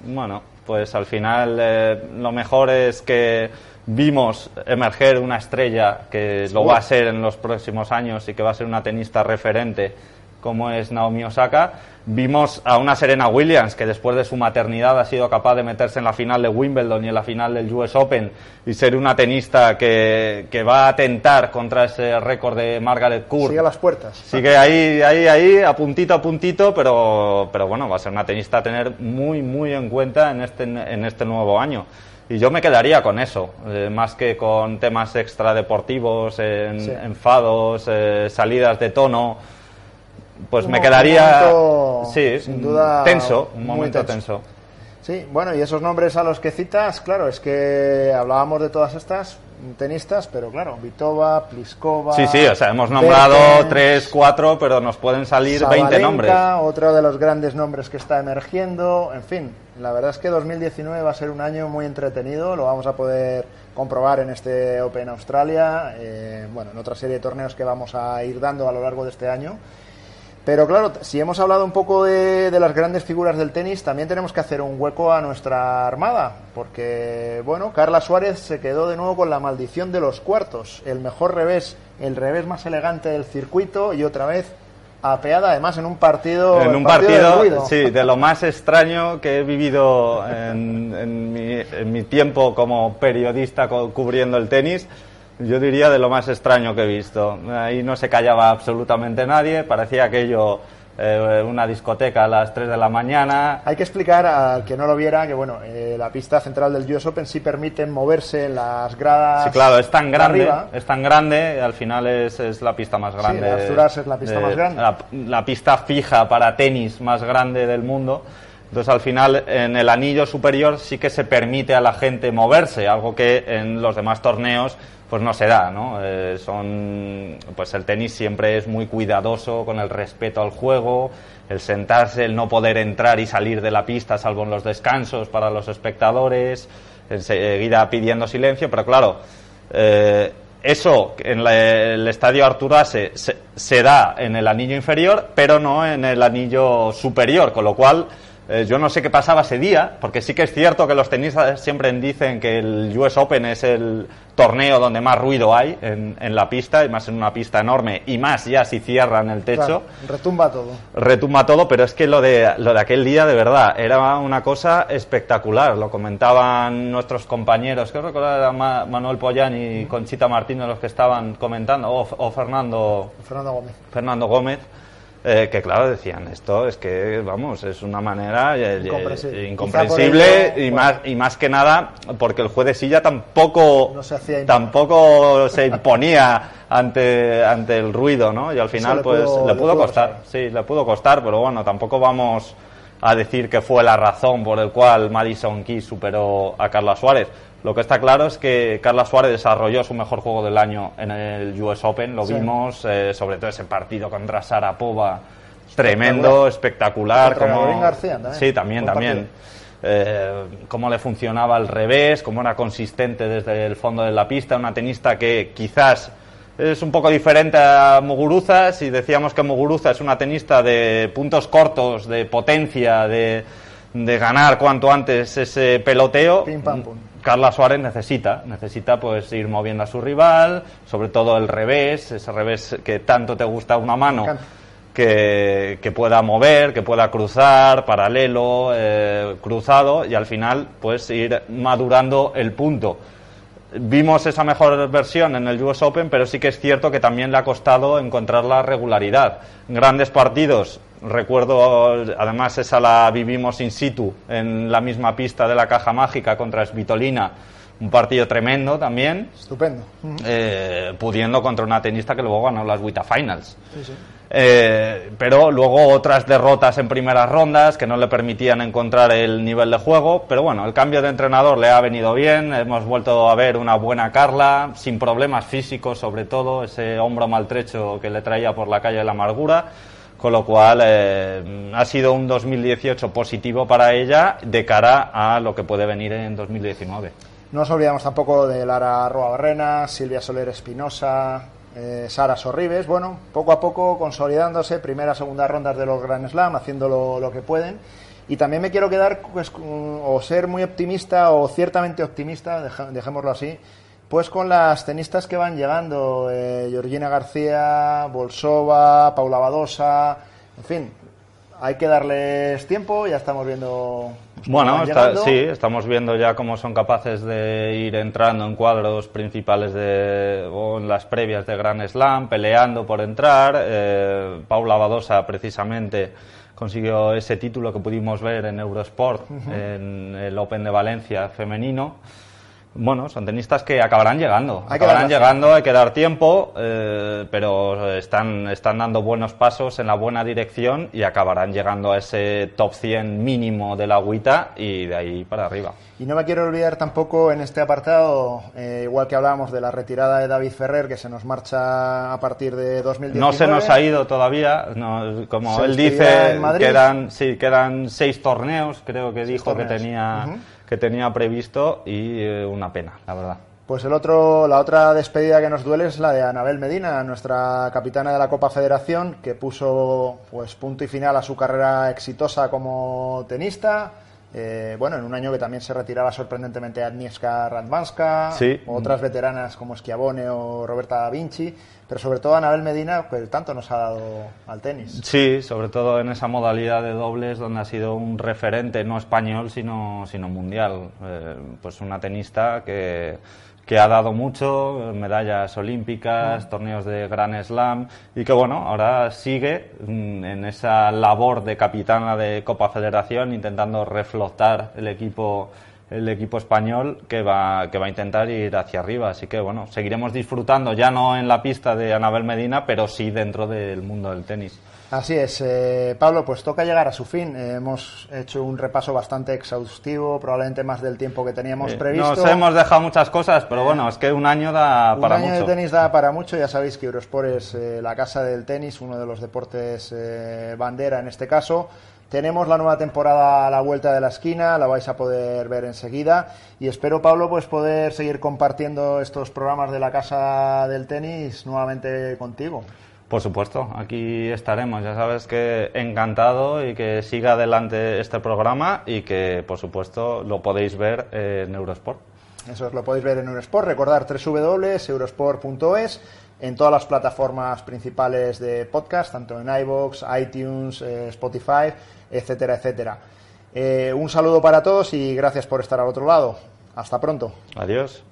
bueno, pues al final eh, lo mejor es que Vimos emerger una estrella que lo va a ser en los próximos años y que va a ser una tenista referente como es Naomi Osaka. Vimos a una Serena Williams que después de su maternidad ha sido capaz de meterse en la final de Wimbledon y en la final del US Open y ser una tenista que, que va a tentar contra ese récord de Margaret Court. Sigue a las puertas. Sigue ahí, ahí, ahí, a puntito a puntito, pero, pero bueno, va a ser una tenista a tener muy, muy en cuenta en este, en este nuevo año. Y yo me quedaría con eso, eh, más que con temas extradeportivos, en, Sí. enfados, eh, salidas de tono pues Un me quedaría momento, sí sin duda, tenso un momento tenso. tenso. Sí, bueno, y esos nombres a los que citas, claro, es que hablábamos de todas estas tenistas, pero claro, Vitova, Pliskova. sí sí o sea hemos nombrado Bertens, tres cuatro pero nos pueden salir 20 Sabalenka, nombres Otro de los grandes nombres que está emergiendo. En fin, la verdad es que 2019 va a ser un año muy entretenido. Lo vamos a poder comprobar en este Open Australia. eh, bueno, en otra serie de torneos que vamos a ir dando a lo largo de este año. Pero claro, si hemos hablado un poco de, de las grandes figuras del tenis, también tenemos que hacer un hueco a nuestra armada, porque, bueno, Carla Suárez se quedó de nuevo con la maldición de los cuartos, el mejor revés, el revés más elegante del circuito y otra vez apeada además en un partido, en un partido sí de lo más extraño que he vivido en, en mi, en mi tiempo como periodista cubriendo el tenis yo diría de lo más extraño que he visto ahí no se callaba absolutamente nadie parecía aquello eh, una discoteca a las 3 de la mañana Hay que explicar al que no lo viera que bueno, eh, la pista central del US Open sí permite moverse en las gradas. Sí, claro, es tan de grande, arriba. es tan grande, al final es, es la pista más grande. de Arzuras es la pista más grande. La, la pista fija para tenis más grande del mundo. Entonces, al final, en el anillo superior sí que se permite a la gente moverse, algo que en los demás torneos pues no se da, ¿no? Eh, son, pues el tenis siempre es muy cuidadoso con el respeto al juego, el sentarse, el no poder entrar y salir de la pista, salvo en los descansos para los espectadores, enseguida pidiendo silencio, pero claro, eh, eso en el estadio Arturase se, se da en el anillo inferior, pero no en el anillo superior, con lo cual eh, yo no sé qué pasaba ese día, porque sí que es cierto que los tenistas siempre dicen que el US Open es el torneo donde más ruido hay en, en la pista, y más en una pista enorme, y más ya si cierran el techo Claro, retumba todo. retumba todo, pero es que lo de, lo de aquel día de verdad era una cosa espectacular. Lo comentaban nuestros compañeros, creo que era Ma- Manuel Pollán y Conchita Martínez los que estaban comentando, o, o Fernando, Fernando Gómez. Fernando Gómez. Eh, que claro decían esto es que vamos es una manera eh, Incomprensible. eh, incomprensible ello, y bueno. más y más que nada porque el juez de silla tampoco No se tampoco se imponía ante ante el ruido no y al final le pues pudo- le le pudo pudo costar costar. Sí, le pudo costar, pero bueno, tampoco vamos a decir que fue la razón por el cual Madison Keys superó a Carla Suárez. Lo que está claro es que Carla Suárez desarrolló su mejor juego del año en el US Open, lo Sí. vimos, eh, sobre todo ese partido contra Sarapova, tremendo, espectacular. Como- Gabriel García también. Sí, también, Buen también. partido. Eh, cómo le funcionaba al revés, cómo era consistente desde el fondo de la pista, una tenista que quizás es un poco diferente a Muguruza, si decíamos que Muguruza es una tenista de puntos cortos, de potencia, de, de ganar cuanto antes ese peloteo, Pim, pam, pum. Carla Suárez necesita, necesita pues ir moviendo a su rival, sobre todo el revés, ese revés que tanto te gusta una mano, que, que pueda mover, que pueda cruzar, paralelo, eh, cruzado, y al final pues ir madurando el punto. Vimos esa mejor versión en el US Open, pero sí que es cierto que también le ha costado encontrar la regularidad. Grandes partidos, recuerdo, además esa la vivimos in situ en la misma pista de la Caja Mágica contra Svitolina, un partido tremendo también, Estupendo. Eh, pudiendo contra una tenista que luego ganó las Wita Finals. Sí, sí. Eh, pero luego otras derrotas en primeras rondas que no le permitían encontrar el nivel de juego. Pero bueno, el cambio de entrenador le ha venido bien. Hemos vuelto a ver una buena Carla, sin problemas físicos, sobre todo, ese hombro maltrecho que le traía por la calle de la amargura. Con lo cual, eh, ha sido un 2018 positivo para ella de cara a lo que puede venir en 2019. No nos olvidamos tampoco de Lara Roa Barrena, Silvia Soler Espinosa, eh, Sara Sorribes. Bueno, poco a poco consolidándose, primera, segunda rondas de los Grand Slam, haciendo lo, que pueden. Y también me quiero quedar, pues, o ser muy optimista, o ciertamente optimista, dejémoslo así, pues con las tenistas que van llegando, eh, Georgina García, Bolsova, Paula Badosa, en fin, hay que darles tiempo, ya estamos viendo. Bueno, sí, estamos viendo ya cómo son capaces de ir entrando en cuadros principales de, o en las previas de Grand Slam, peleando por entrar. Eh, Paula Badosa, precisamente, consiguió ese título que pudimos ver en Eurosport, en el Open de Valencia femenino. Bueno, son tenistas que acabarán llegando. acabarán llegando, hay que dar tiempo, eh, pero están, están dando buenos pasos en la buena dirección y acabarán llegando a ese top 100 mínimo de la agüita y de ahí para arriba. Y no me quiero olvidar tampoco en este apartado, eh, igual que hablábamos de la retirada de David Ferrer, que se nos marcha a partir de 2019. No se nos ha ido todavía, como él dice, quedan, sí, quedan seis torneos, creo que dijo que tenía que tenía previsto y eh, una pena, la verdad. Pues el otro, la otra despedida que nos duele es la de Anabel Medina, nuestra capitana de la Copa Federación, que puso pues punto y final a su carrera exitosa como tenista. Eh, bueno, en un año que también se retiraba sorprendentemente Agnieszka Radwanska, otras veteranas como Schiavone o Roberta Da Vinci pero sobre todo Anabel Medina, pues tanto nos ha dado al tenis. Sí, sobre todo en esa modalidad de dobles donde ha sido un referente no español sino, sino mundial. Eh, pues una tenista que, que ha dado mucho, medallas olímpicas, mm. torneos de Gran Slam y que bueno, ahora sigue mm, en esa labor de capitana de Copa Federación intentando reflotar el equipo el equipo español que va, que va a intentar ir hacia arriba. Así que bueno, seguiremos disfrutando ya no en la pista de Anabel Medina, pero sí dentro del mundo del tenis. Así es, eh, Pablo, pues toca llegar a su fin. Eh, hemos hecho un repaso bastante exhaustivo, probablemente más del tiempo que teníamos previsto. Nos hemos dejado muchas cosas, pero bueno, es que un año da para mucho. Un año de tenis da para mucho, ya sabéis que Eurosport es eh, la casa del tenis, uno de los deportes bandera en este caso. Tenemos la nueva temporada a la vuelta de la esquina, la vais a poder ver enseguida y espero, Pablo, pues poder seguir compartiendo estos programas de la Casa del Tenis nuevamente contigo. Por supuesto, aquí estaremos. Ya sabes que encantado y que siga adelante este programa y que, por supuesto, lo podéis ver en Eurosport. Eso lo podéis ver en Eurosport. Recordar www.eurosport.es en todas las plataformas principales de podcast, tanto en iBox, iTunes, eh, Spotify etcétera, etcétera. Eh, un saludo para todos y gracias por estar al otro lado. Hasta pronto. Adiós.